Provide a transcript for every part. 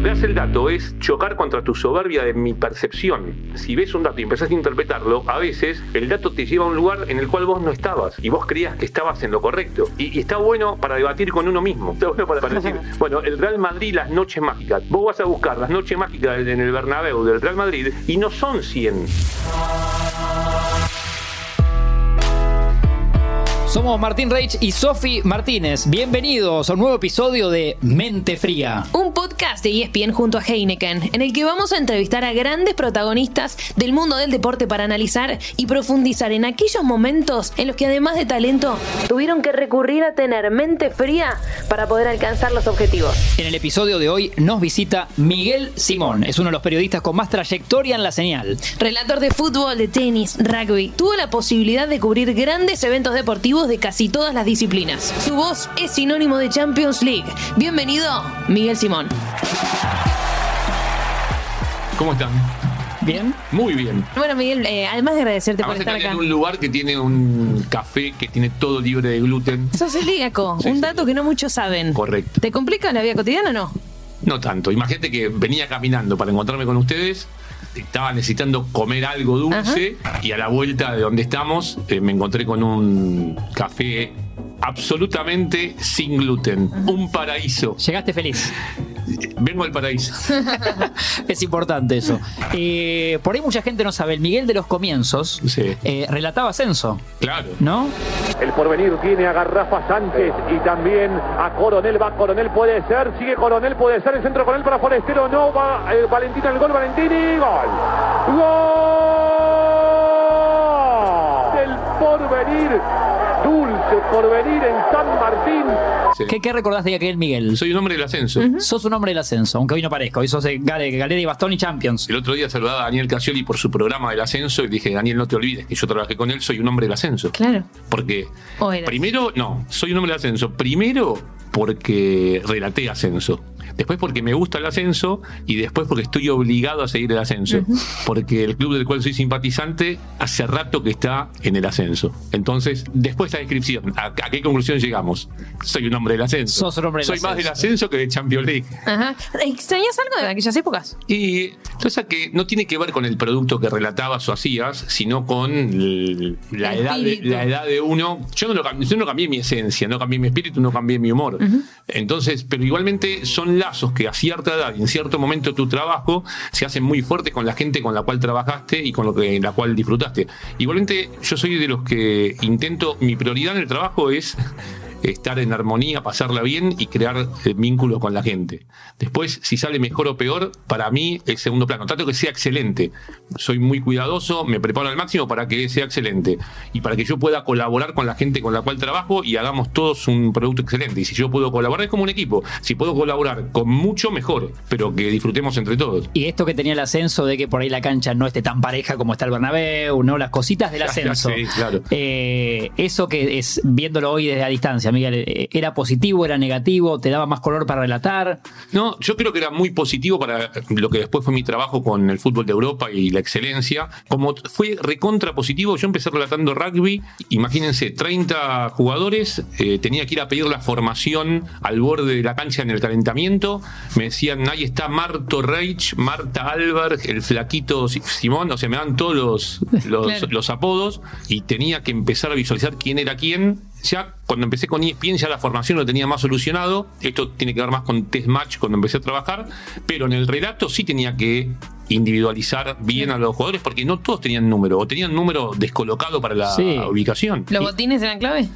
Lo que hace el dato es chocar contra tu soberbia de mi percepción. Si ves un dato y empezás a interpretarlo, a veces el dato te lleva a un lugar en el cual vos no estabas y vos creías que estabas en lo correcto. Y, y está bueno para debatir con uno mismo. Está bueno para, para decir, bueno, el Real Madrid, las noches mágicas. Vos vas a buscar las noches mágicas en el Bernabéu del Real Madrid y no son 100. Somos Martín Reich y Sofi Martínez. Bienvenidos a un nuevo episodio de Mente Fría. Un podcast de ESPN junto a Heineken, en el que vamos a entrevistar a grandes protagonistas del mundo del deporte para analizar y profundizar en aquellos momentos en los que además de talento, tuvieron que recurrir a tener mente fría para poder alcanzar los objetivos. En el episodio de hoy nos visita Miguel Simón. Es uno de los periodistas con más trayectoria en la señal. Relator de fútbol, de tenis, rugby, tuvo la posibilidad de cubrir grandes eventos deportivos de casi todas las disciplinas. Su voz es sinónimo de Champions League. Bienvenido, Miguel Simón. ¿Cómo están? ¿Bien? Muy bien. Bueno, Miguel, eh, además de agradecerte Además por estar acá. en un lugar que tiene un café que tiene todo libre de gluten. Sos celíaco, Sí, un sí. dato que no muchos saben. Correcto. ¿Te complica la vida cotidiana o no? No tanto. Imagínate que venía caminando para encontrarme con ustedes. Estaba necesitando comer algo dulce y a la vuelta de donde estamos eh, me encontré con un café absolutamente sin gluten. Un paraíso. Llegaste feliz. Vengo al paraíso. Es importante eso. Eh, por ahí mucha gente no sabe. El Miguel de los comienzos Sí. eh, relataba ascenso, Claro. ¿no? El porvenir tiene a Garrafa Sánchez y también a Coronel. Va Coronel, puede ser. Sigue Coronel, puede ser. El centro Coronel para Forestero. No va eh, Valentín al gol. Valentini. Gol. Gol. Del porvenir. Dulce porvenir en San Martín. Sí. ¿Qué, qué recordás de aquel Miguel? Soy un hombre del ascenso. Sos un hombre del ascenso, aunque hoy no parezca. Hoy sos de Gale- Galera y Bastón y Champions. El otro día saludaba a Daniel Casioli por su programa del ascenso y dije, Daniel, no te olvides que yo trabajé con él, soy un hombre del ascenso. Claro. Porque primero, no, soy un hombre del ascenso. Primero porque relaté ascenso. Después porque me gusta el ascenso y después porque estoy obligado a seguir el ascenso. Porque el club del cual soy simpatizante hace rato que está en el ascenso. Entonces, después de esa descripción, ¿a, a qué conclusión llegamos? Soy un hombre del ascenso. Sos un hombre del soy más del ascenso. que de Champions League. Ajá. ¿Extrañas algo de aquellas épocas? Y cosa que no tiene que ver con el producto que relatabas o hacías, sino con el- la, El edad de, la edad de uno. Yo no, lo cambié, yo no cambié mi esencia, no cambié mi espíritu, no cambié mi humor. Entonces, pero igualmente son lazos que a cierta edad y en cierto momento de tu trabajo se hacen muy fuertes con la gente con la cual trabajaste y con lo que la cual disfrutaste. Igualmente, yo soy de los que intento, mi prioridad en el trabajo es estar en armonía, pasarla bien y crear eh, vínculos con la gente. Después, si sale mejor o peor, para mí es segundo plano. Trato que sea excelente. Soy muy cuidadoso, me preparo al máximo para que sea excelente y para que yo pueda colaborar con la gente con la cual trabajo y hagamos todos un producto excelente. Y si yo puedo colaborar es como un equipo. Si puedo colaborar con mucho, mejor, pero que disfrutemos entre todos. Y esto que tenía el ascenso de que por ahí la cancha no esté tan pareja como está el Bernabéu, ¿no? Las cositas del ascenso. Sí, claro. Eh, eso que es, viéndolo hoy desde la distancia, Miguel, eh, ¿era positivo, era negativo? ¿Te daba más color para relatar? No, yo creo que era muy positivo para lo que después fue mi trabajo con el fútbol de Europa y la excelencia. Como fue recontra positivo, yo empecé relatando rugby. Imagínense, 30 jugadores, eh, tenía que ir a pedir la formación al borde de la cancha en el calentamiento. Me decían, ahí está Marto Reich, Marta Alberg, el flaquito Si- Simón, o sea, me dan todos los, los, Claro. los apodos y tenía que empezar a visualizar quién era quién. Ya cuando empecé con ESPN ya la formación lo tenía más solucionado. Esto tiene que ver más con test match cuando empecé a trabajar, pero en el relato sí tenía que individualizar bien a los jugadores porque no todos tenían número o tenían número descolocado para la Sí. ubicación. ¿Los Y- botines eran clave?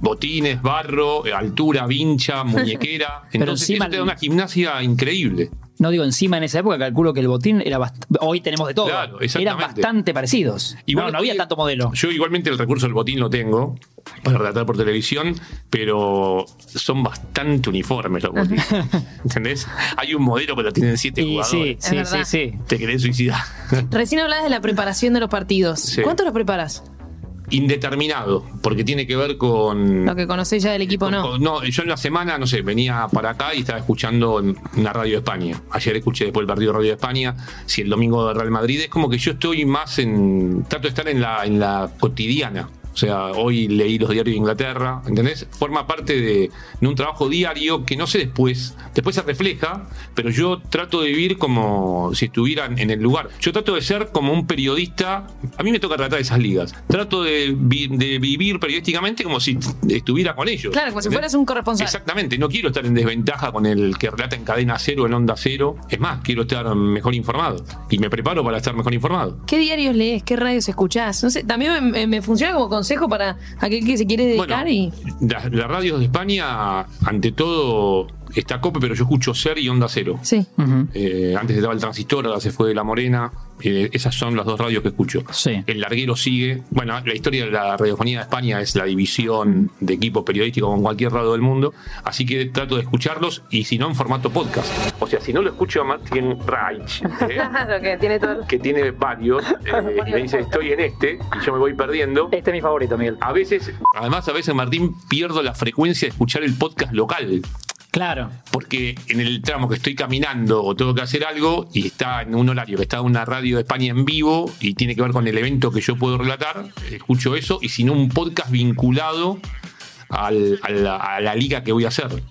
botines, barro, eh, altura, vincha, muñequera. Entonces encima eso te da una gimnasia increíble. No digo encima en esa época, calculo que el botín era hoy tenemos de todo. Claro, Eran bastante parecidos. Igual no, no había tanto modelo. Yo igualmente el recurso del botín lo tengo para relatar por televisión, pero son bastante uniformes los botines. ¿Entendés? Hay un modelo que lo tienen siete Y sí, jugadores. sí, sí, verdad. sí. Te querés suicidar. Recién hablabas de la preparación de los partidos. Sí. ¿Cuánto los preparas? Indeterminado, porque tiene que ver con. Lo que conocéis ya del equipo, con- ¿no? con- no, yo en la semana, no sé, venía para acá y estaba escuchando en una radio de España. Ayer escuché después el partido de Radio de España. Si el domingo de Real Madrid, es como que yo estoy más en. Trato de estar en la, en la cotidiana. O sea, hoy leí los diarios de Inglaterra, ¿entendés? Forma parte de, de un trabajo diario que no sé después, después se refleja, pero yo trato de vivir como si estuvieran en el lugar. Yo trato de ser como un periodista, a mí me toca tratar esas ligas, trato de, vi- de vivir periodísticamente como si estuviera con ellos. Claro, como si fueras un corresponsal. Exactamente, no quiero estar en desventaja con el que relata en cadena cero, en onda cero. Es más, quiero estar mejor informado. Y me preparo para estar mejor informado. ¿Qué diarios lees? ¿Qué radios escuchás? No sé, también me, funciona como consejo para aquel que se quiere dedicar Bueno, y. la, la radio de España, ante todo, está cope, pero yo escucho Ser y Onda Cero. Sí. Ujú. Eh, antes estaba el transistor, ahora se fue de la morena. Eh, esas son las dos radios que escucho. Sí. El larguero sigue. Bueno, la historia de la radiofonía de España es la división de equipo periodístico con cualquier radio del mundo. Así que trato de escucharlos y si no, en formato podcast. O sea, si no lo escucho a Martin Reich, ¿eh? Claro, que tiene todo. que tiene varios, eh, y me dice estoy en este y yo me voy perdiendo. Este es mi favorito, Miguel. A veces, además, a veces Martín pierdo la frecuencia de escuchar el podcast local. Claro. Porque en el tramo que estoy caminando o tengo que hacer algo y está en un horario que está una radio de España en vivo y tiene que ver con el evento que yo puedo relatar, escucho eso y si no un podcast vinculado a, la, liga que voy a hacer.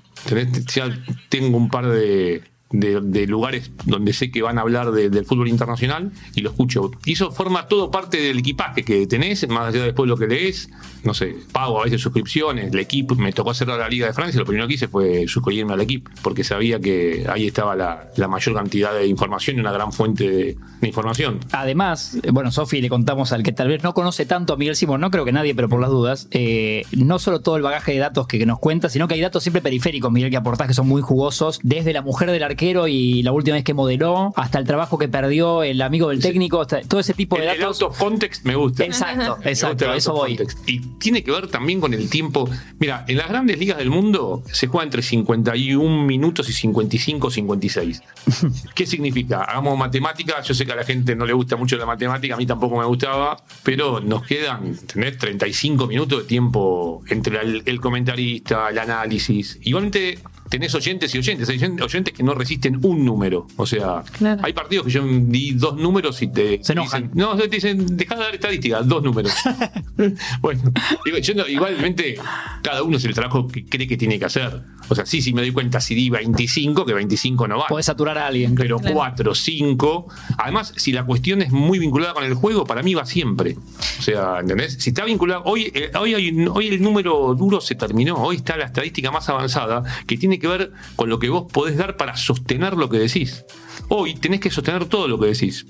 Ya tengo un par de, de- de lugares donde sé que van a hablar de- del fútbol internacional y lo escucho. Y eso forma todo parte del equipaje que tenés, más allá de después lo que lees. No sé, pago a veces suscripciones, el equipo, me tocó hacer la Liga de Francia, lo primero que hice fue suscribirme al equipo, porque sabía que ahí estaba la, mayor cantidad de información y una gran fuente de, de información. Además, bueno, Sofi, le contamos al que tal vez no conoce tanto a Miguel Simón, no creo que nadie, pero por las dudas, eh, no solo todo el bagaje de datos que, nos cuenta, sino que hay datos siempre periféricos, Miguel, que aportás que son muy jugosos, desde la mujer del arquero y la última vez que modeló, hasta el trabajo que perdió el amigo del técnico, hasta todo ese tipo El, de el datos. out of context me gusta. Exacto, Me gusta exacto, el a eso voy. context. Y tiene que ver también con el tiempo. Mira, en las grandes ligas del mundo se juega entre 51 minutos y 55, 56. ¿Qué significa? Hagamos matemática. Yo sé que a la gente no le gusta mucho la matemática, a mí tampoco me gustaba, pero nos quedan, ¿entendés? 35 minutos de tiempo entre el, el comentarista, el análisis. Igualmente tenés oyentes y oyentes. Hay oyentes- que no resisten un número. O sea, Claro. hay partidos que yo di dos números y te Se enojan. dicen, no, te dicen, dejá de dar estadísticas, dos números. bueno, digo, yo no- igualmente, cada uno es el trabajo que cree que tiene que hacer. O sea, sí, sí me doy cuenta si di 25, que 25 no va. Podés saturar a alguien. Pero Claro. 4, 5. Además, si la cuestión es muy vinculada con el juego, para mí va siempre. O sea, ¿entendés? Si está vinculado. Hoy, eh, hoy, hay un- hoy el número duro se terminó. Hoy está la estadística más avanzada que tiene que ver con lo que vos podés dar para sostener lo que decís. Hoy tenés que sostener todo lo que decís.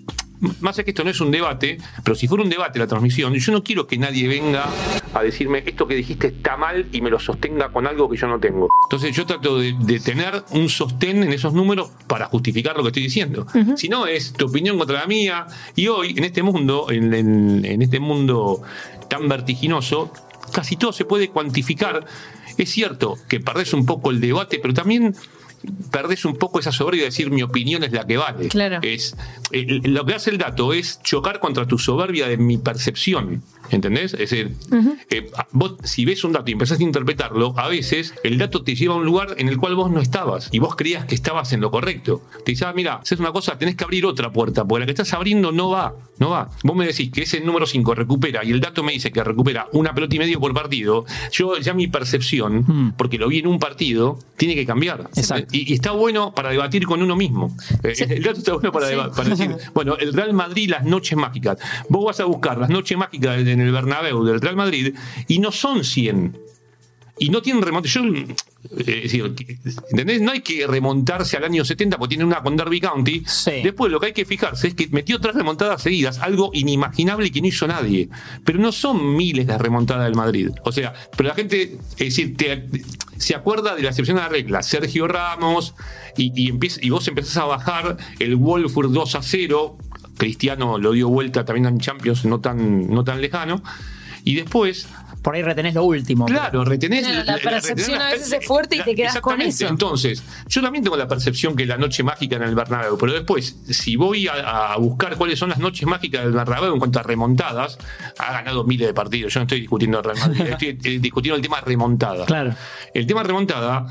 Más allá que esto no es un debate, pero si fuera un debate la transmisión, yo no quiero que nadie venga a decirme esto que dijiste está mal y me lo sostenga con algo que yo no tengo. Entonces yo trato de, de tener un sostén en esos números para justificar lo que estoy diciendo. Si no, es tu opinión contra la mía. Y hoy, en este mundo, en, en- en este mundo tan vertiginoso, casi todo se puede cuantificar. Es cierto que perdés un poco el debate, pero también perdés un poco esa soberbia de decir mi opinión es la que vale. Claro. Es, eh, lo que hace el dato es chocar contra tu soberbia de mi percepción. ¿Entendés? Es decir, eh, vos si ves un dato y empezás a interpretarlo, a veces el dato te lleva a un lugar en el cual vos no estabas y vos creías que estabas en lo correcto. Te dice, ah, mira, haces una cosa, tenés que abrir otra puerta, porque la que estás abriendo no va, no va. Vos me decís que ese número 5 recupera y el dato me dice que recupera una pelota y medio por partido. Yo ya mi percepción, Hmm. porque lo vi en un partido, tiene que cambiar. Exacto. Y, y está bueno para debatir con uno mismo. Eh, El dato está bueno para, Sí. deba- para decir, bueno, el Real Madrid, las noches mágicas. Vos vas a buscar las noches mágicas en el Bernabéu del Real Madrid y no son 100. Y no tienen remonte. Yo, eh, es decir. No hay que remontarse al año 70 porque tiene una con Derby County. Sí. Después lo que hay que fijarse es que metió tres remontadas seguidas, algo inimaginable y que no hizo nadie. Pero no son miles las remontadas del Madrid. O sea, pero la gente, es decir, te- se acuerda de la excepción a la regla. Sergio Ramos, y, y, empieza- y vos empezás a bajar el Wolfsburg 2 a 0. Cristiano lo dio vuelta también en Champions, no tan, no tan lejano. Y después Por ahí retenés lo último. Claro, retenés. Claro, la percepción retenés a veces es fuerte y te quedás con exactamente. eso. Entonces, yo también tengo la percepción que la noche mágica en el Bernabéu, pero después, si voy a, a buscar cuáles son las noches mágicas del Bernabéu en cuanto a remontadas, ha ganado miles de partidos. Yo no estoy discutiendo el Real Madrid, estoy eh, discutiendo el tema remontada. Claro. El tema remontada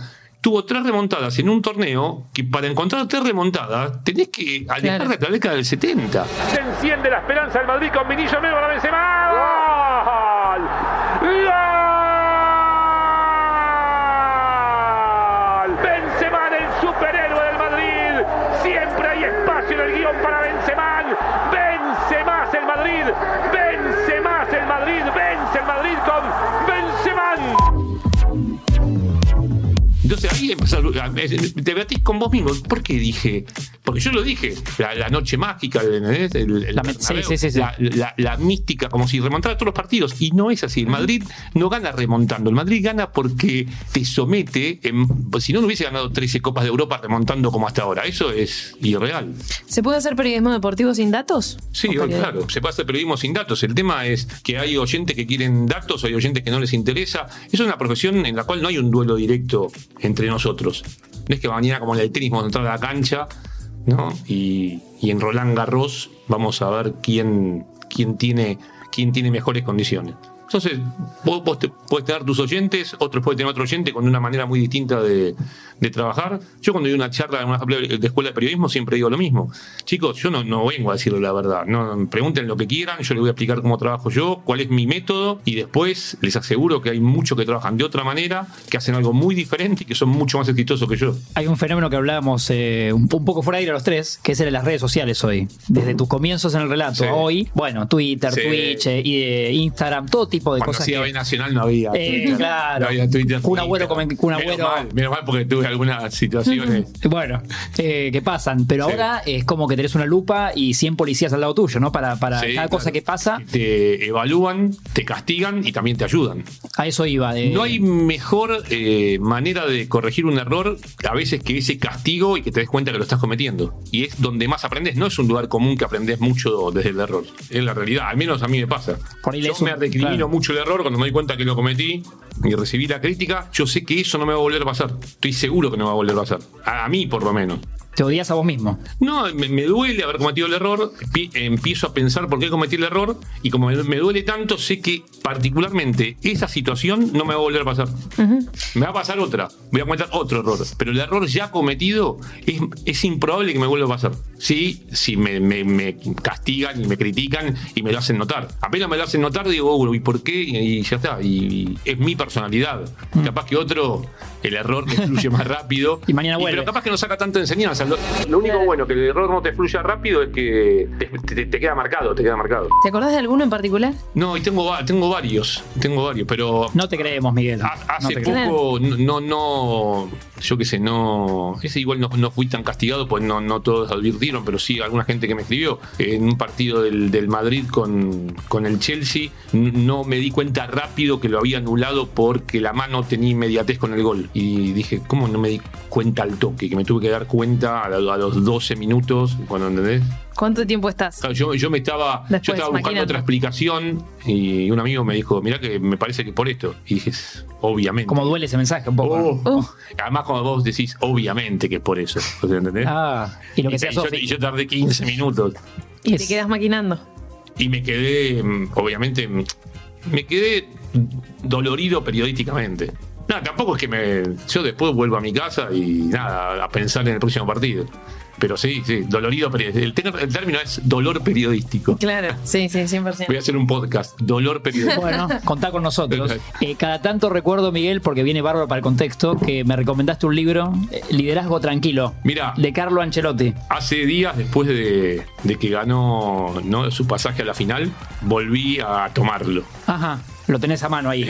tuvo tres remontadas en un torneo que para encontrar tres remontadas tenés que alejarte claro. de la década del 70. Se enciende la esperanza del Madrid con Vinillo Melo la Benzema. ¡Gol! ¡Gol! Benzema el superhéroe del Madrid. Siempre hay espacio en el guion para Benzema. Vence más el Madrid. Vence más el Madrid. Vence el Madrid con Benzema. Entonces ahí te debatís con vos mismo. ¿Por qué dije? Porque yo lo dije, la, la noche mágica. El- el La me- sí, Bernabéu, sí, sí, sí. La, la- la mística, como si remontara todos los partidos. Y no es así. El Madrid no gana remontando. El Madrid gana porque te somete. en- pues si no, no hubiese ganado 13 Copas de Europa remontando como hasta ahora. Eso es irreal. ¿Se puede hacer periodismo deportivo sin datos? Sí, claro, se puede hacer periodismo sin datos. El tema es que hay oyentes que quieren datos, hay oyentes que no les interesa. Es una profesión en la cual no hay un duelo directo entre nosotros. No es que mañana, como en el tenis, vamos a entrar a la cancha, ¿no? Y, y en Roland Garros vamos a ver quién, quién, tiene, quién tiene mejores condiciones. Entonces, vos, vos te- puedes tener tus oyentes, otros pueden tener otro oyente con una manera muy distinta de, de trabajar. Yo cuando doy una charla en una de escuela de periodismo siempre digo lo mismo. Chicos, yo no, no vengo a decirle la verdad. No, pregunten lo que quieran, yo les voy a explicar cómo trabajo yo, cuál es mi método y después les aseguro que hay muchos que trabajan de otra manera, que hacen algo muy diferente y que son mucho más exitosos que yo. Hay un fenómeno que hablábamos eh, un, un poco fuera de aire a los tres, que es el de las redes sociales hoy. Desde tus comienzos en el relato Sí. hoy, bueno, Twitter, Sí. Twitch, eh, eh, Instagram, todo tipo de Cuando cosas. hacía que- B Nacional no había. Eh, Twitter, claro. No había Twitter. Kun Agüero Kun Menos Agüero- mal, menos mal porque tuve algunas situaciones. Bueno, eh, que pasan, pero Sí. ahora es como que tenés una lupa y 100 policías al lado tuyo, ¿no? Para, para Sí, cada cosa que pasa, Te evalúan, te castigan y también te ayudan. a eso iba. eh, No hay mejor eh, manera de corregir un error a veces que ese castigo y que te des cuenta que lo estás cometiendo. Y es donde más aprendes. No es un lugar común que aprendes mucho desde el error. Es la realidad. Al menos a mí me pasa. Por ahí Yo un- me recrimino claro. Mucho el error cuando me doy cuenta que lo cometí y recibí la crítica. Yo sé que eso no me va a volver a pasar. Estoy seguro que no me va a volver a pasar. A, a mí, por lo menos. Te odias a vos mismo. No, me, me duele haber cometido el error, pi- empiezo a pensar por qué cometí el error y como me, me duele tanto, sé que particularmente esa situación no me va a volver a pasar. Me va a pasar otra, voy a cometer otro error, pero el error ya cometido es, es improbable que me vuelva a pasar. Sí, si me, me- me castigan y me critican y me lo hacen notar. Apenas me lo hacen notar, digo, "Uh, ¿y por qué? Y, y ya está, y, y es mi personalidad. Capaz que otro, el error me fluye más rápido. Y mañana vuelve. Pero capaz que no saca tanta enseñanza. Lo, lo único bueno que el error no te fluya rápido es que te, te- te queda marcado, te queda marcado. ¿Te acordás de alguno en particular? No, y tengo, tengo varios, tengo varios, pero No te creemos, Miguel. No hace creemos. poco no, no, yo qué sé, no, ese igual no, no fui tan castigado, pues no, no todos advirtieron, pero sí alguna gente que me escribió en un partido del, del Madrid con, con el Chelsea, no me di cuenta rápido que lo había anulado porque la mano tenía inmediatez con el gol. Y dije, ¿cómo no me di cuenta al toque? Que me tuve que dar cuenta a, la- a los 12 minutos, cuando entendés. ¿Cuánto tiempo estás? Claro, yo, yo me estaba, yo estaba buscando otra explicación y un amigo me dijo, mirá que me parece que por esto. Y dije, obviamente. Como duele ese mensaje un poco. Oh. ¿no? Uh. Además, cuando vos decís, obviamente que es por eso. ¿entendés? Ah, y lo que y, sea y yo, Sofi. y yo tardé 15 minutos. Y te quedas maquinando. Y me quedé, mm, obviamente, mm, me quedé dolorido periodísticamente. Nada, tampoco es que me. Yo después vuelvo a mi casa y nada, a pensar en el próximo partido. Pero sí, sí, dolorido periodístico. El, el término es dolor periodístico. Claro, sí, sí, 100%. Voy a hacer un podcast, dolor periodístico. Bueno, contá con nosotros. Eh, cada tanto recuerdo, Miguel, porque viene bárbaro para el contexto, que me recomendaste un libro, eh, Liderazgo Tranquilo, Mira. de Carlo Ancelotti. Hace días después de, de que ganó ¿no? su pasaje a la final, volví a tomarlo. Ajá, lo tenés a mano ahí.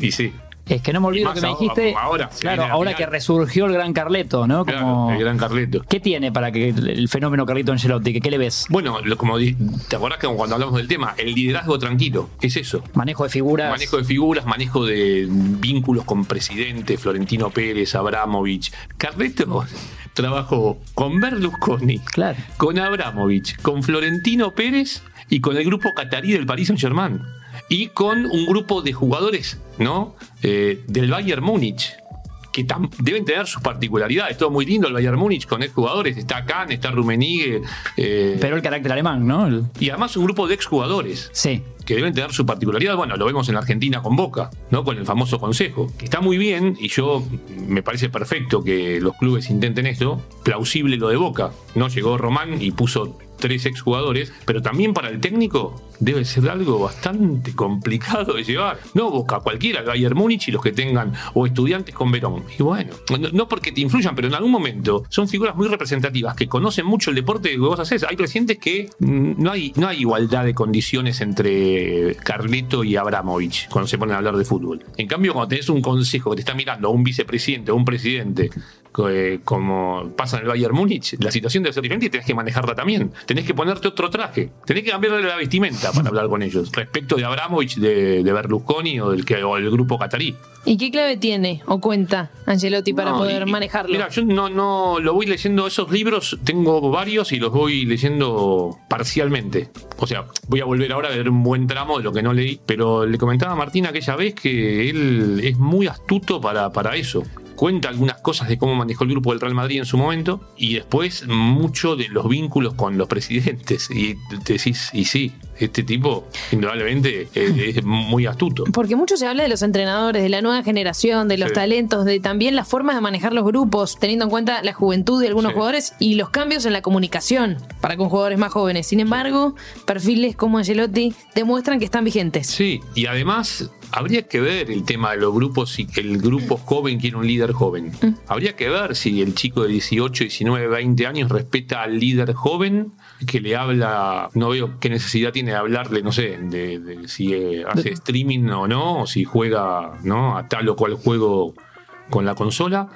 Y sí, Es que no me olvido que me dijiste. ahora, claro, ahora final. que resurgió el gran Carleto, ¿no? claro, el gran Carleto. ¿Qué tiene para que el fenómeno Carlito Ancelotti? ¿Qué, qué le ves? Bueno, lo- como te acordás que cuando hablamos del tema, el liderazgo tranquilo, es eso. Manejo de figuras. Manejo de figuras, manejo de vínculos con presidente, Florentino Pérez, Abramovich. Carleto trabajó con Berlusconi, Claro. con Abramovich, con Florentino Pérez y con el grupo catarí del Paris Saint Germain. Y con un grupo de jugadores, ¿no? Eh, del Bayern Múnich. Que deben tener sus particularidades. Todo muy lindo el Bayern Múnich con exjugadores. Está Kahn, está Rummenigge. eh, Pero el carácter alemán, ¿no? El- y además un grupo de exjugadores sí. que deben tener su particularidad. Bueno, lo vemos en la Argentina con Boca, ¿no? Con el famoso consejo. Que está muy bien y yo me parece perfecto que los clubes intenten esto. Plausible lo de Boca, ¿no? Llegó Román y puso tres exjugadores, pero también para el técnico debe ser algo bastante complicado de llevar. No busca cualquiera, el Bayern Múnich y los que tengan, o estudiantes con Verón. Y bueno, no, porque te influyan, pero en algún momento son figuras muy representativas que conocen mucho el deporte que vos haces. Hay presidentes que mm, no hay, no hay igualdad de condiciones entre Carleto y Abramovich cuando se ponen a hablar de fútbol. En cambio, cuando tenés un consejo que te está mirando, un vicepresidente o un presidente, eh, como pasa en el Bayern Múnich, la situación debe ser diferente y tenés que manejarla también. Tenés que ponerte otro traje. Tenés que cambiarle la vestimenta para hablar con ellos. Respecto de Abramovich, de, de Berlusconi o del, que, o del grupo catarí. ¿Y qué clave tiene o cuenta Angelotti para No, poder y- manejarlo? Mira, yo no, no lo voy leyendo esos libros, tengo varios y los voy leyendo parcialmente. O sea, voy a volver ahora a ver un buen tramo de lo que no leí. Pero le comentaba a Martín aquella vez que él es muy astuto para, para eso. Cuenta algunas cosas de cómo manejó el grupo del Real Madrid en su momento y después mucho de los vínculos con los presidentes. Y decís, y sí, este tipo indudablemente es, es muy astuto. Porque mucho se habla de los entrenadores, de la nueva generación, de los Sí. talentos, de también las formas de manejar los grupos, teniendo en cuenta la juventud de algunos Sí. jugadores y los cambios en la comunicación para con jugadores más jóvenes. Sin embargo, perfiles como Angelotti demuestran que están vigentes. Sí, y además habría que ver el tema de los grupos, si el grupo joven quiere un líder joven. Habría que ver si el chico de 18, 19, 20 años respeta al líder joven que le habla, no veo qué necesidad tiene de hablarle, no sé, de, de si eh, hace streaming o no, o si juega ¿no? a tal o cual juego con la consola,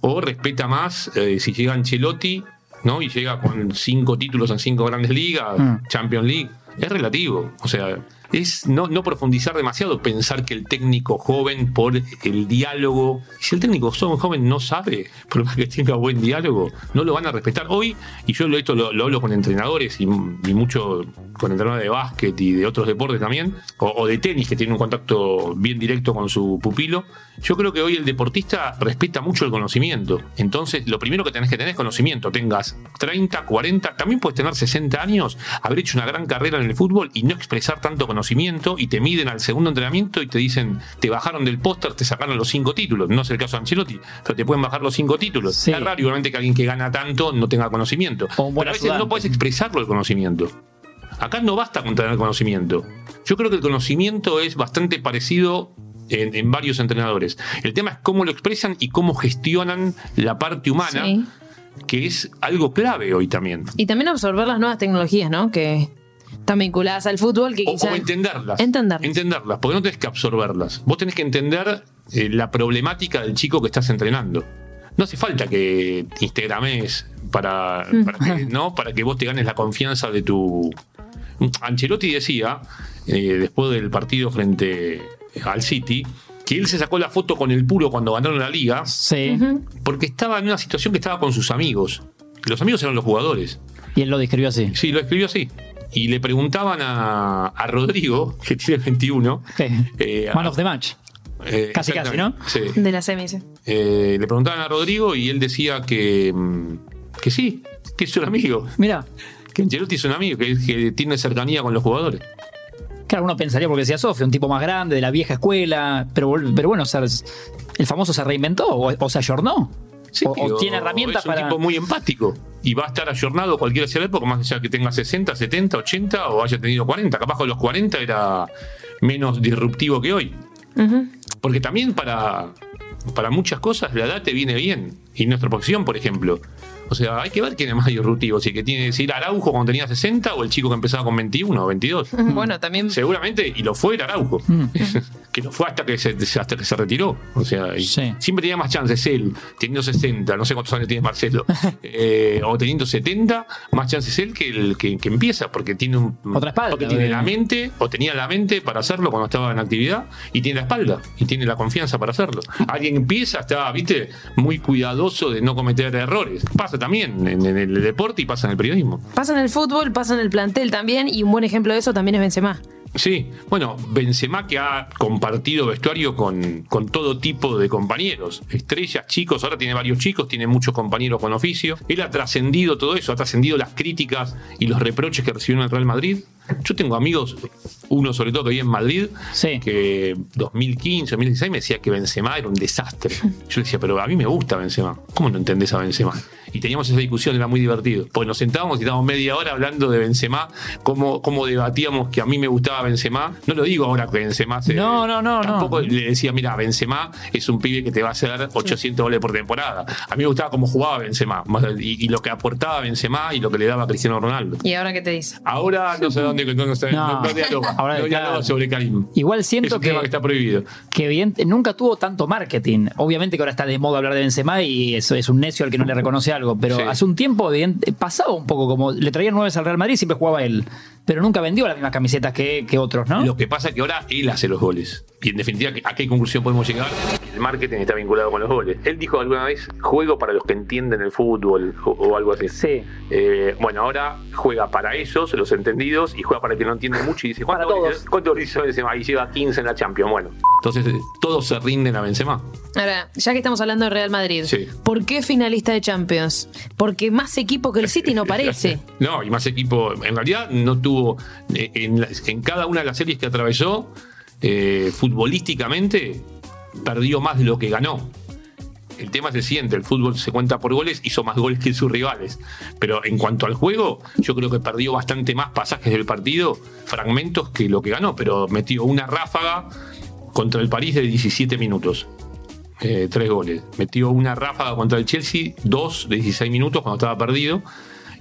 o respeta más eh, si llega Ancelotti, ¿no? Y llega con cinco títulos en cinco grandes ligas, Mm. Champions League. Es relativo. O sea, es no, profundizar demasiado, pensar que el técnico joven, por el diálogo, si el técnico joven no sabe, por más que tenga buen diálogo, no lo van a respetar. Hoy, y yo esto lo, lo hablo con entrenadores y, y mucho con entrenadores de básquet y de otros deportes también, o, o de tenis que tienen un contacto bien directo con su pupilo. Yo creo que hoy el deportista respeta mucho el conocimiento. Entonces, lo primero que tenés que tener es conocimiento. Tengas 30, 40, también puedes tener 60 años, haber hecho una gran carrera en el fútbol y no expresar tanto conocimiento y te miden al segundo entrenamiento y te dicen, te bajaron del póster, te sacaron los cinco títulos. No es el caso de Ancelotti, pero te pueden bajar los cinco títulos. Sí. Es raro igualmente que alguien que gana tanto no tenga conocimiento. Pero a veces ayudante. no puedes expresarlo el conocimiento. Acá no basta con tener conocimiento. Yo creo que el conocimiento es bastante parecido en, en varios entrenadores. El tema es cómo lo expresan y cómo gestionan la parte humana, Sí. que es algo clave hoy también. Y también absorber las nuevas tecnologías, ¿no? Que están vinculadas al fútbol, que O, quizá... o entenderlas. Entenderlas. Entenderlas, porque no tenés que absorberlas. Vos tenés que entender eh, la problemática del chico que estás entrenando. No hace falta que Instagrames para, para que, ¿no? para que vos te ganes la confianza de tu. Ancelotti decía, eh, después del partido frente al City, que él se sacó la foto con el puro cuando ganaron la liga, Sí. porque estaba en una situación que estaba con sus amigos. Los amigos eran los jugadores. Y él lo describió así. Sí, lo escribió así. Y le preguntaban a, a Rodrigo, que tiene 21. Sí. eh, a- Man of the match. eh, Casi, casi, ¿no? Sí. De la semis. Eh, le preguntaban a Rodrigo y él decía que, mm, que sí, que es un amigo. Mira, Que Ancelotti es un amigo, que, que tiene cercanía con los jugadores. claro, uno pensaría porque decía Sofía, un tipo más grande, de la vieja escuela, pero, pero bueno, o sea, el famoso se reinventó o, o se ayornó. Sí, o, o tiene herramientas es un para. tipo muy empático y va a estar ayornado cualquiera sea la época, más allá que tenga 60, 70, 80 o haya tenido 40. Capaz con los 40 era menos disruptivo que hoy. Porque también para, para muchas cosas la edad te viene bien. Y nuestra posición, por ejemplo. O sea, hay que ver quién es más disruptivo. Si, que tiene, si era Araujo cuando tenía 60 o el chico que empezaba con 21 o 22. Bueno, también... Seguramente, y lo fue era Araujo. que lo fue hasta que se, hasta que se retiró. O sea, Sí. siempre tenía más chances él, teniendo 60, no sé cuántos años tiene Marcelo, eh, o teniendo 70, más chances él que el que, que empieza, porque tiene un. Otra espalda, Porque tiene la mente, o tenía la mente para hacerlo cuando estaba en actividad, y tiene la espalda, y tiene la confianza para hacerlo. Alguien empieza, está, viste, muy cuidadoso de no cometer errores. Pasa también en, en el deporte y pasa en el periodismo. Pasa en el fútbol, pasa en el plantel también, y un buen ejemplo de eso también es Benzema. Sí, bueno, Benzema que ha compartido vestuario con, con todo tipo de compañeros, estrellas, chicos, ahora tiene varios chicos, tiene muchos compañeros con oficio. Él ha trascendido todo eso, ha trascendido las críticas y los reproches que recibió en el Real Madrid. Yo tengo amigos, uno sobre todo que vive en Madrid, Sí. que 2015, 2016 me decía que Benzema era un desastre. Yo decía, pero a mí me gusta Benzema. ¿Cómo no entendés a Benzema? Y teníamos esa discusión, era muy divertido. Pues nos sentábamos y estábamos media hora hablando de Benzema, cómo, cómo debatíamos que a mí me gustaba Benzema. No lo digo ahora que Benzema se. No, no, no, Tampoco no. le decía, mira, Benzema es un pibe que te va a hacer 800 goles por temporada. A mí me gustaba cómo jugaba Benzema y, y lo que aportaba Benzema y lo que le daba a Cristiano Ronaldo. ¿Y ahora qué te dice? Ahora no sé dónde, no, no, No. no, dialoga, Ahora, no dialoga sobre Karim. Igual Es siento un que, tema que está prohibido. que evidente- nunca tuvo tanto marketing. Obviamente que ahora está de moda hablar de Benzema y eso es un necio al que no le reconoce algo, pero Sí. hace un tiempo evidente- pasaba un poco como le traían nueve al Real Madrid y siempre jugaba él, pero nunca vendió las mismas camisetas que, que otros, ¿no? Lo que pasa es que ahora él hace los goles. Y en definitiva, ¿a qué conclusión podemos llegar? El marketing está vinculado con los goles. Él dijo alguna vez, juego para los que entienden el fútbol o, o algo así. Sí. Eh, bueno, ahora juega para ellos, los entendidos, y juega para el que no entiende mucho y dice, ¿cuánto Para goles- todos. ¿cuántos goles hizo Benzema? Y lleva 15 en la Champions. Bueno, entonces eh, todos se rinden a Benzema. Ahora, ya que estamos hablando de Real Madrid, Sí. ¿por qué finalista de Champions? Porque más equipo que el City no parece. No, y más equipo. En realidad no tuvo. eh, En, la- en cada una de las series que atravesó, eh, futbolísticamente, perdió más de lo que ganó. El tema es el siguiente: el fútbol se cuenta por goles, hizo más goles que sus rivales. Pero en cuanto al juego, yo creo que perdió bastante más pasajes del partido, fragmentos, que lo que ganó. Pero metió una ráfaga contra el París de 17 minutos. Eh, tres goles. Metió una ráfaga contra el Chelsea, dos de 16 minutos cuando estaba perdido.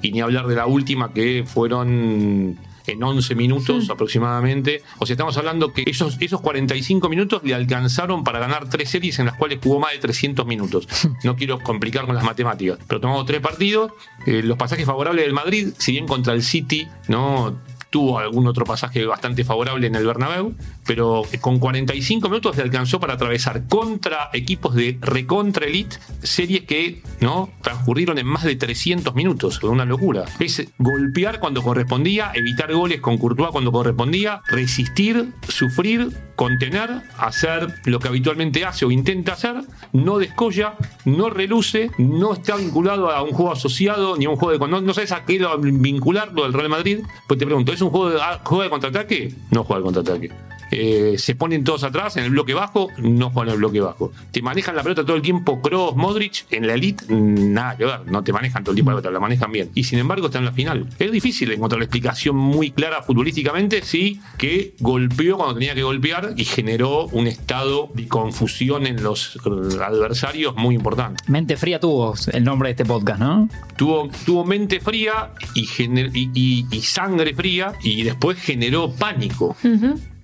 Y ni hablar de la última que fueron en 11 minutos aproximadamente. O sea, estamos hablando que esos, esos 45 minutos le alcanzaron para ganar tres series en las cuales jugó más de 300 minutos. No quiero complicar con las matemáticas, pero tomamos tres partidos. Eh, los pasajes favorables del Madrid, si bien contra el City, no tuvo algún otro pasaje bastante favorable en el Bernabéu, pero con 45 minutos le alcanzó para atravesar contra equipos de recontra elite, series que no transcurrieron en más de 300 minutos, una locura. Es golpear cuando correspondía, evitar goles con Courtois cuando correspondía, resistir, sufrir, contener, hacer lo que habitualmente hace o intenta hacer, no descolla, no reluce, no está vinculado a un juego asociado ni a un juego de no, no sabes a qué lo- vincularlo del Real Madrid, pues te pregunto, ¿es un juego de, ah, juego de contraataque? No juega al contraataque. Eh, se ponen todos atrás en el bloque bajo, no juegan en el bloque bajo. Te manejan la pelota todo el tiempo, Kroos, Modric, en la elite, nada que ver, no te manejan todo el tiempo la pelota, la manejan bien. Y sin embargo está en la final. Es difícil encontrar la explicación muy clara futbolísticamente, sí, que golpeó cuando tenía que golpear y generó un estado de confusión en los adversarios muy importante. Mente fría tuvo el nombre de este podcast, ¿no? Tuvo, tuvo mente fría y, gener- y- y- y sangre fría y después generó pánico.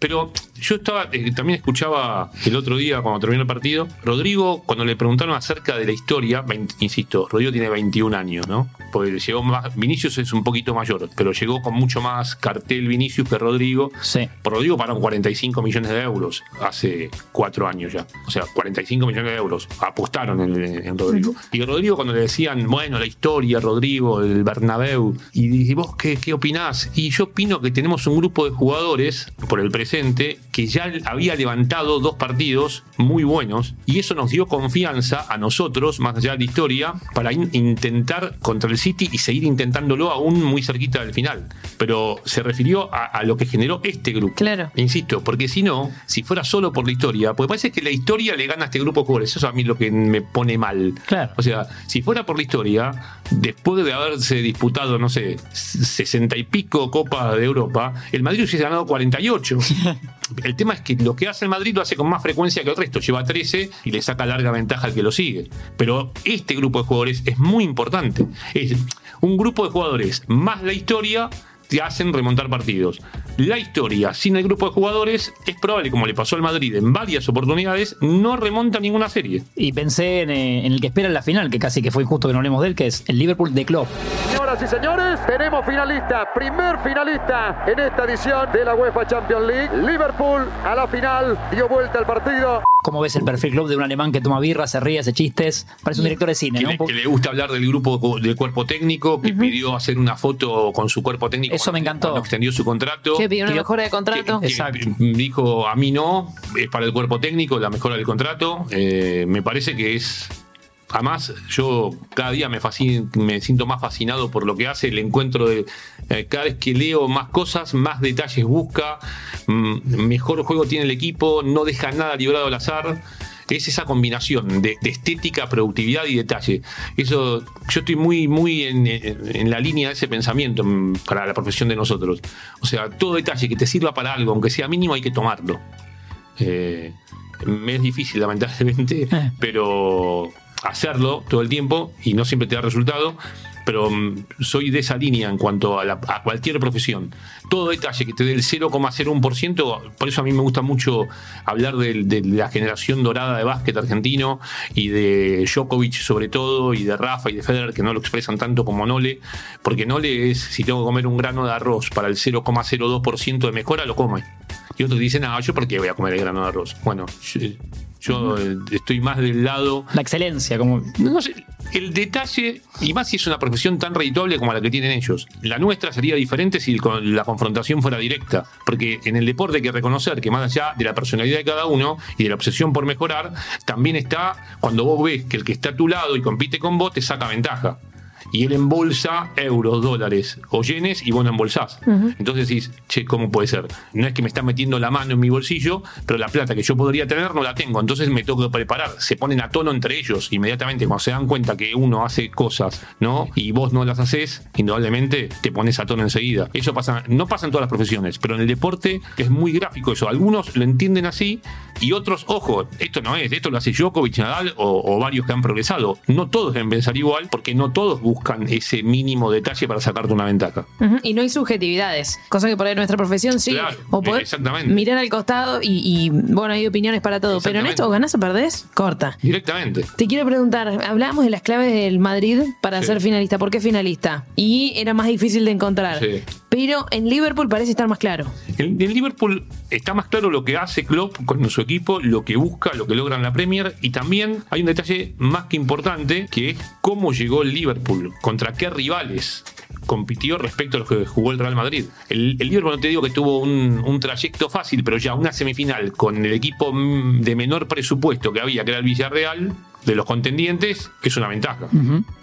Pero yo estaba, eh, también escuchaba el otro día cuando terminó el partido, Rodrigo, cuando le preguntaron acerca de la historia, 20 insisto, Rodrigo tiene 21 años, ¿no? Porque llegó más, Vinicius es un poquito mayor, pero llegó con mucho más cartel Vinicius que Rodrigo. Sí. Por Rodrigo pagaron 45 millones de euros hace cuatro años ya. O sea, 45 millones de euros apostaron en, en Rodrigo. Y Rodrigo cuando le decían, bueno, la historia, Rodrigo, el Bernabéu, y dije, ¿vos qué, qué opinás? Y yo opino que tenemos un grupo de jugadores, por el presente, que ya había levantado dos partidos muy buenos, y eso nos dio confianza a nosotros, más allá de la historia, para in- intentar contra el City y seguir intentándolo aún muy cerquita del final. Pero se refirió a, a lo que generó este grupo. Claro. Insisto, porque si no, si fuera solo por la historia, porque parece que la historia le gana a este grupo de jugadores. Eso a mí es lo que me pone mal. Claro. O sea, si fuera por la historia, después de haberse disputado, no sé, sesenta y pico Copas de Europa, el Madrid hubiese ganado 48. El tema es que lo que hace el Madrid lo hace con más frecuencia que el resto. Lleva 13 y le saca larga ventaja al que lo sigue. Pero este grupo de jugadores es muy importante. Es un grupo de jugadores más la historia te hacen remontar partidos. La historia sin el grupo de jugadores es probable, como le pasó al Madrid en varias oportunidades, no remonta ninguna serie. Y pensé en, eh, en el que espera en la final, que casi que fue injusto que no hablemos de él, que es el Liverpool de Klopp. Señoras y señores, tenemos finalista, primer finalista en esta edición de la UEFA Champions League. Liverpool a la final, dio vuelta al partido. ¿Cómo ves el perfil club de un alemán que toma birra, se ríe, hace chistes? Parece un director de cine, Que ¿no? le, que le gusta hablar del grupo del cuerpo técnico, que pidió hacer una foto con su cuerpo técnico. Eso me encantó. cuando extendió su contrato. Que pidió una que- mejora de contrato. Que- que Exacto. Dijo, a mí no, es para el cuerpo técnico, la mejora del contrato. Eh, me parece que es. Además, yo cada día me, fascin- me siento más fascinado por lo que hace, el encuentro de. eh, cada vez que leo más cosas, más detalles busca, mm, mejor juego tiene el equipo, no deja nada librado al azar. es esa combinación de, de estética, productividad y detalle. Eso, yo estoy muy, muy en, en la línea de ese pensamiento para la profesión de nosotros. O sea, todo detalle que te sirva para algo, aunque sea mínimo, hay que tomarlo. Eh, me es difícil, lamentablemente, Eh. pero hacerlo todo el tiempo y no siempre te da resultado. Pero mm, soy de esa línea en cuanto a, la- a cualquier profesión. Todo detalle que te dé el 0,01%, por eso a mí me gusta mucho hablar de, la generación dorada de básquet argentino y de Djokovic sobre todo, y de Rafa y de Federer, que no lo expresan tanto como Nole, porque Nole es, si tengo que comer un grano de arroz para el 0,02% de mejora, lo come. Y otros dicen, ah, ¿yo por qué voy a comer el grano de arroz? Bueno, yo, yo, eh, estoy más del lado La excelencia, como. no sé, el detalle, y más si es una profesión tan redituable como la que tienen ellos. La nuestra sería diferente si la confrontación fuera directa. Porque en el deporte hay que reconocer que más allá de la personalidad de cada uno y de la obsesión por mejorar, también está cuando vos ves que el que está a tu lado y compite con vos te saca ventaja. Y él embolsa euros, dólares o yenes y vos no embolsás. Entonces decís, che, ¿cómo puede ser? No es que me está metiendo la mano en mi bolsillo, pero la plata que yo podría tener no la tengo. Entonces me tengo que preparar. Se ponen a tono entre ellos. Inmediatamente cuando se dan cuenta que uno hace cosas, ¿no? Y vos no las haces, indudablemente te pones a tono enseguida. Eso pasa, no pasa en todas las profesiones, pero en el deporte es muy gráfico eso. Algunos lo entienden así y otros, ojo, esto no es, esto lo hace Djokovic, Nadal o, o varios que han progresado. No todos deben pensar igual porque no todos buscan ese mínimo detalle para sacarte una ventaja. Y no hay subjetividades, cosa que por ahí en nuestra profesión sí. Claro, o poder exactamente. mirar al costado y, y, bueno, hay opiniones para todo. Pero en esto, o ganás o perdés, corta. Directamente. Te quiero preguntar, hablábamos de las claves del Madrid para Sí. ser finalista. ¿Por qué finalista? Y era más difícil de encontrar. Sí. En Liverpool parece estar más claro. En, Liverpool está más claro lo que hace Klopp con su equipo, lo que busca, lo que logra la Premier y también hay un detalle más que importante que es cómo llegó Liverpool, contra qué rivales compitió respecto a los que jugó el Real Madrid. El, el Liverpool no te digo que tuvo un, un trayecto fácil, pero ya una semifinal con el equipo de menor presupuesto que había, que era el Villarreal, de los contendientes, es una ventaja.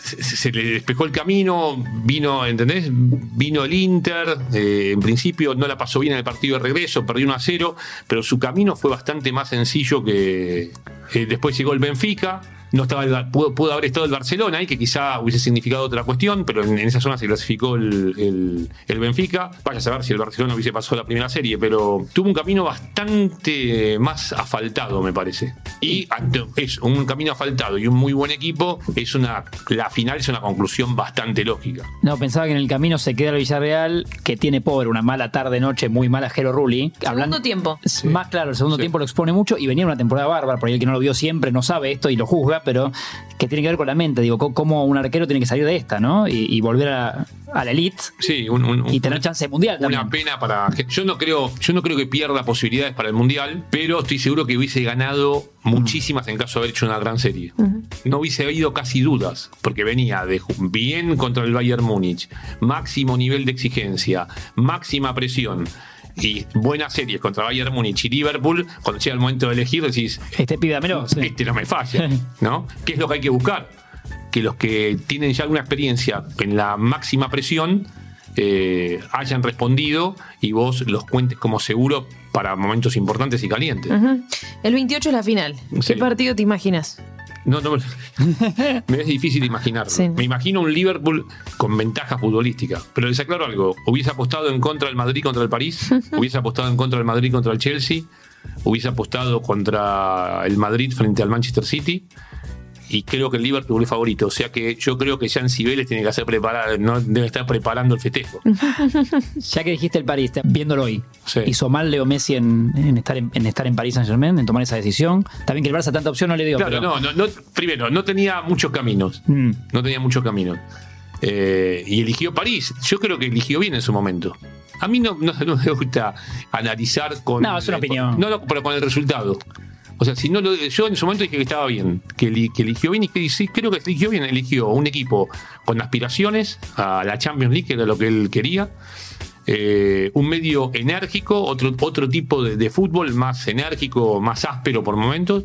se le despejó el camino, vino, ¿entendés? Vino el Inter, eh, en principio no la pasó bien en el partido de regreso, perdió 1 a 0, pero su camino fue bastante más sencillo que... eh, después llegó el Benfica, no estaba el- pudo, pudo haber estado el Barcelona ahí, que quizá hubiese significado otra cuestión, pero en, en esa zona se clasificó el, el- el Benfica. Vaya a saber si el Barcelona hubiese pasado la primera serie, pero tuvo un camino bastante más asfaltado, me parece. Y ante- es un camino asfaltado y un muy buen equipo, es una la final es una conclusión bastante lógica. No, pensaba que en el camino se queda el Villarreal, que tiene pobre, una mala tarde-noche, muy mala Jero Rulli. Segundo tiempo. Es Más claro, el segundo Sí. tiempo lo expone mucho y venía una temporada bárbara, por ahí el que no lo vio siempre no sabe esto y lo juzga, pero que tiene que ver con la mente, digo, cómo un arquero tiene que salir de esta, ¿no? Y, y volver a, a la elite Sí, un- un- y tener chance de mundial Una también. pena para. Yo no creo, yo no creo que pierda posibilidades para el mundial, pero estoy seguro que hubiese ganado muchísimas en caso de haber hecho una gran serie. No hubiese habido casi dudas, porque venía de bien contra el Bayern Múnich, máximo nivel de exigencia, máxima presión. Y buenas series contra Bayern Múnich y Liverpool, cuando llega el momento de elegir, decís, Este pibe dámelo, sí. este no me falla, ¿no? ¿Qué es lo que hay que buscar? Que los que tienen ya alguna experiencia en la máxima presión eh, hayan respondido y vos los cuentes como seguro para momentos importantes y calientes. El 28 es la final. Sí. ¿Qué partido te imaginas? No, no, me es difícil imaginarlo. Sí. Me imagino un Liverpool con ventaja futbolística. Pero les aclaro algo. Hubiese apostado en contra del Madrid contra el París. hubiese apostado en contra del Madrid contra el Chelsea. Hubiese apostado contra el Madrid frente al Manchester City. Y creo que el Liverpool es favorito. O sea que yo creo que ya en Cibeles tiene que hacer preparar, no debe estar preparando el festejo. Ya que dijiste el París, viéndolo hoy, Sí. hizo mal Leo Messi en, en estar en, en estar en París Saint Germain, en tomar esa decisión. También que el Barça tanta opción no le dio. Claro, pero- no, no, no, primero, no tenía muchos caminos. Mm. No tenía muchos caminos. Eh, y eligió París. Yo creo que eligió bien en su momento. A mí no, no- no me gusta analizar con. No, es una con- opinión. no, no, pero con el resultado. O sea, si no lo- yo en su momento dije que estaba bien, que, eli- que eligió bien y que sí, creo que eligió bien. Eligió un equipo con aspiraciones a la Champions League, que era lo que él quería. Eh, un medio enérgico, otro, otro tipo de, de fútbol más enérgico, más áspero por momentos.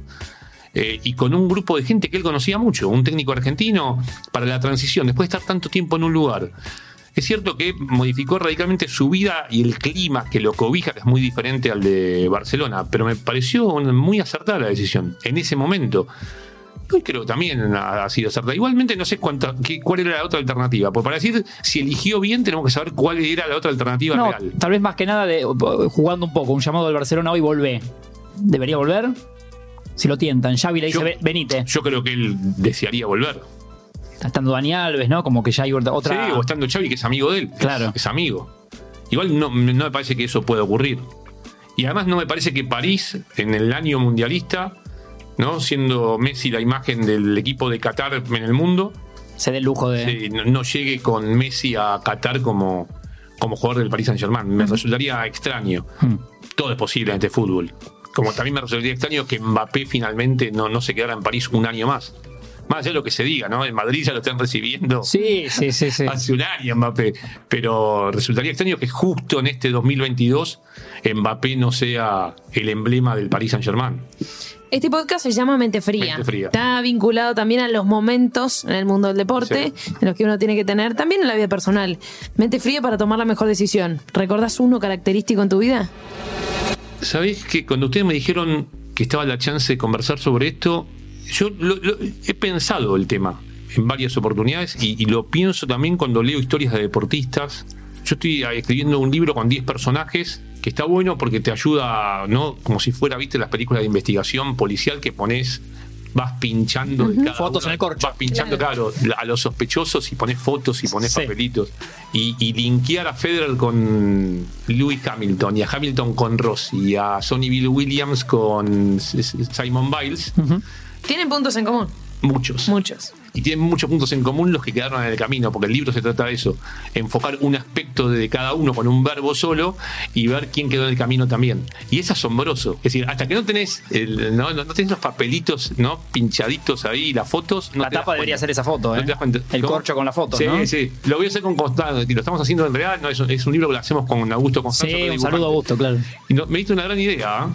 eh, y con un grupo de gente que él conocía mucho, un técnico argentino para la transición, después de estar tanto tiempo en un lugar, Es cierto que modificó radicalmente su vida y el clima que lo cobija, que es muy diferente al de Barcelona, pero me pareció muy acertada la decisión en ese momento. Hoy creo que también ha sido acertada. Igualmente no sé cuánta, qué, cuál era la otra alternativa. Porque para decir si eligió bien, tenemos que saber cuál era la otra alternativa No, real. tal vez más que nada de jugando un poco, un llamado del Barcelona hoy volvé. ¿Debería volver? Si lo tientan, Xavi le dice, Yo- "Ve- venite. Yo creo que él desearía volver. Estando Dani Alves, ¿no? Como que ya hay otra... Sí, o estando Xavi, que es amigo de él. Claro. Es amigo. Igual no, no me parece que eso pueda ocurrir. Y además no me parece que París, en el año mundialista, ¿no? siendo Messi la imagen del equipo de Qatar en el mundo, Se dé el lujo de... no, no llegue con Messi a Qatar como, como jugador del Paris Saint Germain. Me resultaría extraño. Hmm. Todo es posible en este fútbol. Como también me resultaría extraño que Mbappé finalmente no, no se quedara en París un año más. Más allá de lo que se diga, ¿no? En Madrid ya lo están recibiendo Sí, sí, sí, sí. hace un año Mbappé. Pero resultaría extraño que justo en este 2022 Mbappé no sea el emblema del Paris Saint Germain. Este podcast se llama Mente Fría. Mente Fría. Está vinculado también a los momentos en el mundo del deporte, en los que uno tiene que tener, también en la vida personal. Mente Fría para tomar la mejor decisión. ¿Recordás uno característico en tu vida? ¿Sabés que cuando ustedes me dijeron que estaba la chance de conversar sobre esto, yo lo- lo- he pensado el tema en varias oportunidades y, y lo pienso también cuando leo historias de deportistas. Yo estoy escribiendo un libro con 10 personajes que está bueno porque te ayuda, ¿no? Como si fuera, viste, las películas de investigación policial que pones, vas pinchando de cada Fotos uno, en el corcho. Vas pinchando, claro, a los sospechosos y pones fotos y pones Sí. papelitos. Y, y linkear a Federer con Lewis Hamilton y a Hamilton con Rossi y a Sonny Bill Williams con Simon Biles, Tienen puntos en común. muchos. Muchos. Y tienen muchos puntos en común los que quedaron en el camino, porque el libro se trata de eso, enfocar un aspecto de cada uno con un verbo solo y ver quién quedó en el camino también. Y es asombroso. Es decir, hasta que no tenés, el- no, no, no tenés los papelitos no pinchaditos ahí, las fotos. no la tapa debería ser esa foto, ¿eh? No te das cuenta. El ¿Cómo? corcho con la foto, Sí, ¿no? sí. Lo voy a hacer con Constanza, y lo estamos haciendo en realidad, no, es, un- es un libro que lo hacemos con Augusto Constanza. Sí, un saludo a. Augusto, claro. Y no- me diste una gran idea. ¿ah?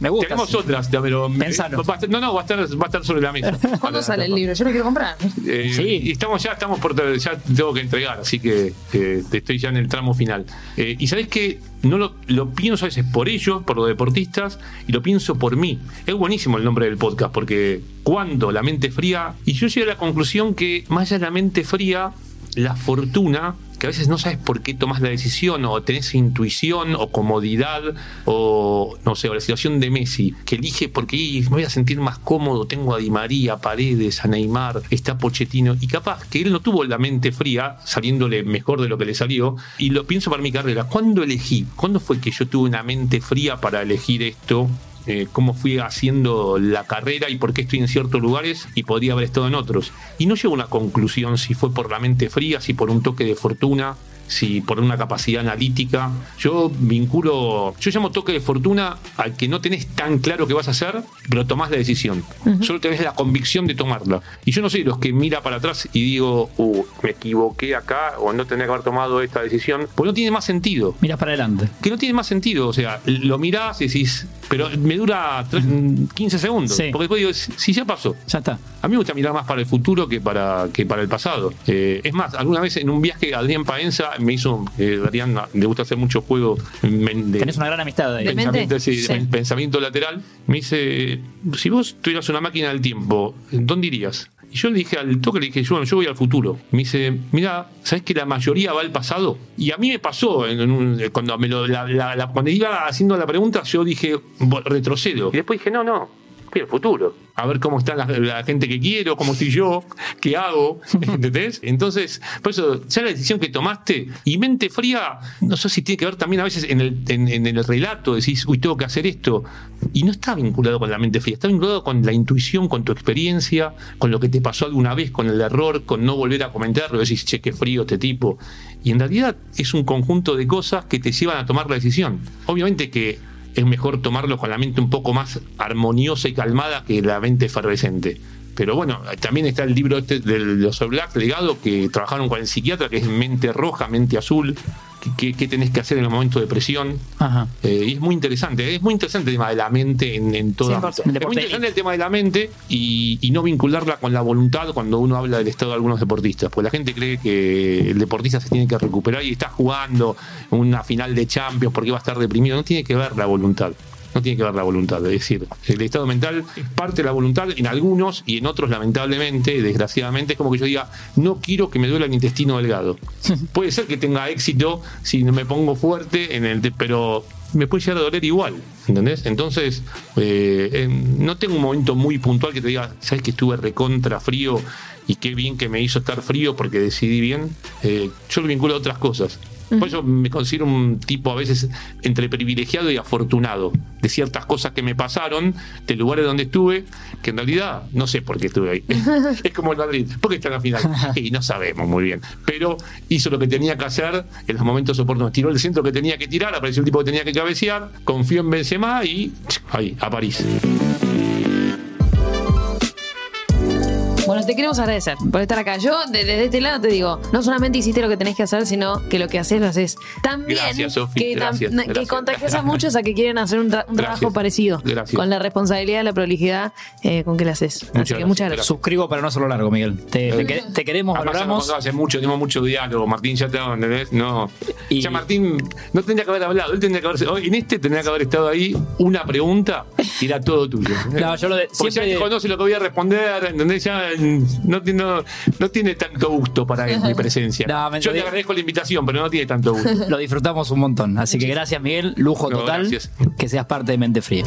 Me gusta. Tenemos sí. otras, pero Pensalo. va a estar- no, no, va a estar, va a estar sobre la mesa. ¿Cuándo sale el libro? Yo lo quiero comprar. Eh, Sí. Y estamos ya, estamos por ya tengo que entregar, así que eh, estoy ya en el tramo final. Eh, y sabés que no lo, lo pienso a veces por ellos, por los deportistas, y lo pienso por mí. Es buenísimo el nombre del podcast, porque cuando la mente fría, y yo llegué a la conclusión que más allá de la mente fría, la fortuna, que a veces no sabes por qué tomas la decisión, o tenés intuición, o comodidad, o no sé, o la situación de Messi, que elige porque "Y, me voy a sentir más cómodo, tengo a Di María, Paredes, a Neymar, está Pochettino, y capaz que él no tuvo la mente fría, saliéndole mejor de lo que le salió, y lo pienso para mi carrera, ¿cuándo elegí? ¿Cuándo fue que yo tuve una mente fría para elegir esto? Eh, cómo fui haciendo la carrera y por qué estoy en ciertos lugares y podría haber estado en otros. Y no llego a una conclusión si fue por la mente fría, si por un toque de fortuna, si por una capacidad analítica. Yo vinculo, yo llamo toque de fortuna al que no tenés tan claro qué vas a hacer, pero tomás la decisión. Solo tenés la convicción de tomarla. Y yo no soy los que mira para atrás y digo, uh, me equivoqué acá o no tenía que haber tomado esta decisión, pues no tiene más sentido Miras para adelante. que no tiene más sentido. O sea, lo mirás y decís, pero me dura tre- 15 segundos. Sí. Porque después digo, si si ya pasó. Ya está. A mí me gusta mirar más para el futuro que para, que para el pasado. Eh, es más, alguna vez en un viaje Adrián Paenza me hizo, eh, Adrián le gusta hacer mucho juego men- de, Tenés una gran amistad ahí. Pensamiento, sí, Sí. de pensamiento lateral. Me dice, si vos tuvieras una máquina del tiempo, ¿dónde irías? Y yo le dije al toque, le dije, yo, bueno, yo voy al futuro. Me dice, mira, ¿sabes que la mayoría va al pasado? Y a mí me pasó, en un- cuando, me lo, la- la- la- cuando iba haciendo la pregunta, yo dije, "Bo- retrocedo. Y después dije, no, no, al futuro. A ver cómo está la, la gente que quiero, cómo estoy yo, qué hago, ¿entendés? Entonces, por eso, ya la decisión que tomaste, y mente fría, no sé si tiene que ver también a veces en el, en, en el relato, decís, uy, tengo que hacer esto. Y no está vinculado con la mente fría, está vinculado con la intuición, con tu experiencia, con lo que te pasó alguna vez, con el error, con no volver a comentarlo, decís, che, qué frío este tipo. Y en realidad es un conjunto de cosas que te llevan a tomar la decisión. Obviamente que es mejor tomarlo con la mente un poco más armoniosa y calmada que la mente efervescente. Pero bueno, también está el libro este de los Black legado que trabajaron con el psiquiatra, que es mente roja, mente azul. Qué, qué tenés que hacer en el momento de presión. Ajá. Eh, y es muy interesante, es muy interesante el tema de la mente en, en todo 100%. ámbito. El Es muy interesante el tema de la mente y, y no vincularla con la voluntad cuando uno habla del estado de algunos deportistas. Pues la gente cree que el deportista se tiene que recuperar y está jugando una final de Champions porque va a estar deprimido. No tiene que ver la voluntad. No tiene que ver la voluntad. Es decir, el estado mental es parte de la voluntad en algunos y en otros, lamentablemente, desgraciadamente, es como que yo diga, no quiero que me duela el intestino delgado. Puede ser que tenga éxito si no me pongo fuerte, en el pero me puede llegar a doler igual. ¿Entendés? Entonces, eh, eh, no tengo un momento muy puntual que te diga, ¿sabes que estuve recontra frío? Y qué bien que me hizo estar frío porque decidí bien. Eh, yo lo vinculo a otras cosas. Por eso me considero un tipo a veces entre privilegiado y afortunado de ciertas cosas que me pasaron, de lugares donde estuve, que en realidad no sé por qué estuve ahí. es como el Madrid, ¿por qué está en la final? Y no sabemos muy bien. Pero hizo lo que tenía que hacer en los momentos oportunos. Tiró el centro que tenía que tirar, apareció el tipo que tenía que cabecear, confió en Benzema y ahí, a París. Bueno, te queremos agradecer por estar acá. Yo, de- desde este lado, te digo, no solamente hiciste lo que tenés que hacer, sino que lo que haces lo haces tan bien Gracias, Sofi, que, tam- gracias, que gracias. contagias a muchos a que quieren hacer un, tra- un Gracias, trabajo parecido. gracias. Con la responsabilidad, la prolijidad eh, con que lo haces. Así que gracias, muchas gracias. Suscribo para no hacerlo largo, Miguel. Te, te que- te queremos, Además, valoramos. hace mucho, tenemos mucho diálogo. Martín ya está, ¿entendés? No. Y- Ya Martín no tendría que haber hablado. Él tendría que haber. hoy En este tendría que haber estado ahí una pregunta y era todo tuyo. No, yo lo de- Porque siempre- ya conoce lo que voy a responder, ¿entendés? Ya no, tiene- no, no tiene tanto gusto para él mi presencia. No, me- yo le agradezco la invitación, pero no tiene tanto gusto. Lo disfrutamos un montón. Así que gracias, Miguel. Lujo No, total. gracias. Que seas parte de Mente Fría.